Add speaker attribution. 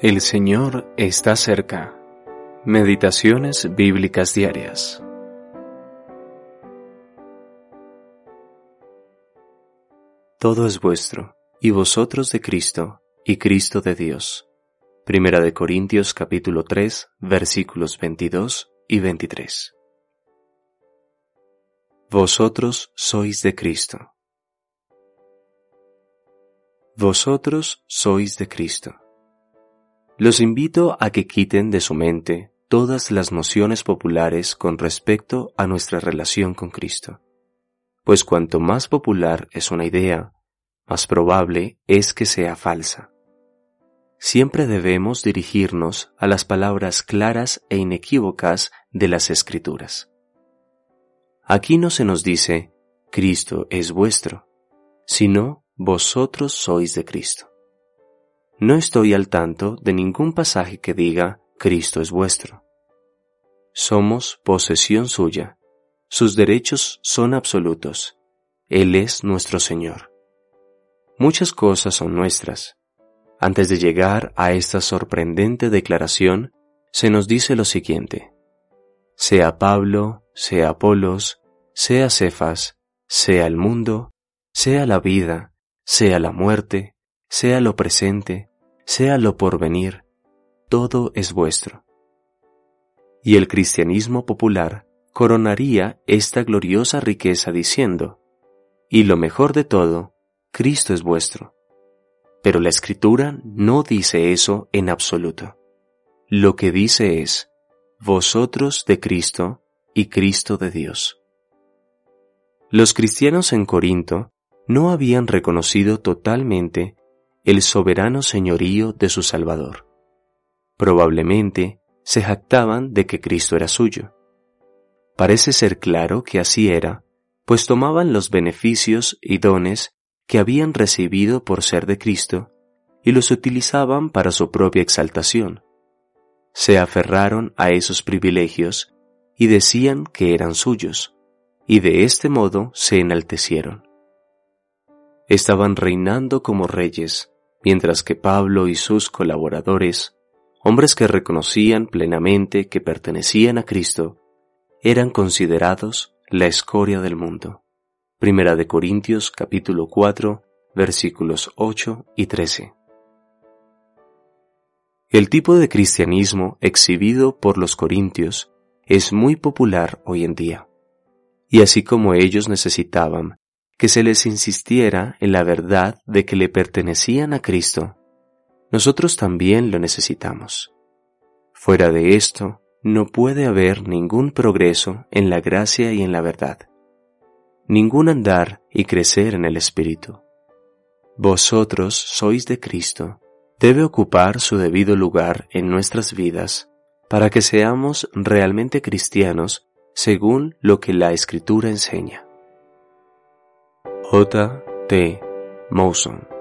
Speaker 1: El Señor está cerca. Meditaciones bíblicas diarias. Todo es vuestro, y vosotros de Cristo, y Cristo de Dios. Primera de Corintios capítulo 3, versículos 22 y 23. Vosotros sois de Cristo. Vosotros sois de Cristo. Los invito a que quiten de su mente todas las nociones populares con respecto a nuestra relación con Cristo, pues cuanto más popular es una idea, más probable es que sea falsa. Siempre debemos dirigirnos a las palabras claras e inequívocas de las Escrituras. Aquí no se nos dice, Cristo es vuestro, sino vosotros sois de Cristo. No estoy al tanto de ningún pasaje que diga Cristo es vuestro. Somos posesión suya. Sus derechos son absolutos. Él es nuestro Señor. Muchas cosas son nuestras. Antes de llegar a esta sorprendente declaración, se nos dice lo siguiente. Sea Pablo, sea Apolos, sea Cefas, sea el mundo, sea la vida, sea la muerte, sea lo presente, sea lo porvenir, todo es vuestro. Y el cristianismo popular coronaría esta gloriosa riqueza diciendo, y lo mejor de todo, Cristo es vuestro. Pero la escritura no dice eso en absoluto. Lo que dice es, vosotros de Cristo y Cristo de Dios. Los cristianos en Corinto no habían reconocido totalmente el soberano señorío de su Salvador. Probablemente se jactaban de que Cristo era suyo. Parece ser claro que así era, pues tomaban los beneficios y dones que habían recibido por ser de Cristo y los utilizaban para su propia exaltación. Se aferraron a esos privilegios y decían que eran suyos, y de este modo se enaltecieron estaban reinando como reyes, mientras que Pablo y sus colaboradores, hombres que reconocían plenamente que pertenecían a Cristo, eran considerados la escoria del mundo. Primera de Corintios capítulo 4 versículos 8 y 13. El tipo de cristianismo exhibido por los corintios es muy popular hoy en día. Y así como ellos necesitaban que se les insistiera en la verdad de que le pertenecían a Cristo, nosotros también lo necesitamos. Fuera de esto, no puede haber ningún progreso en la gracia y en la verdad, ningún andar y crecer en el Espíritu. Vosotros sois de Cristo, debe ocupar su debido lugar en nuestras vidas para que seamos realmente cristianos según lo que la Escritura enseña. J. T. Mawson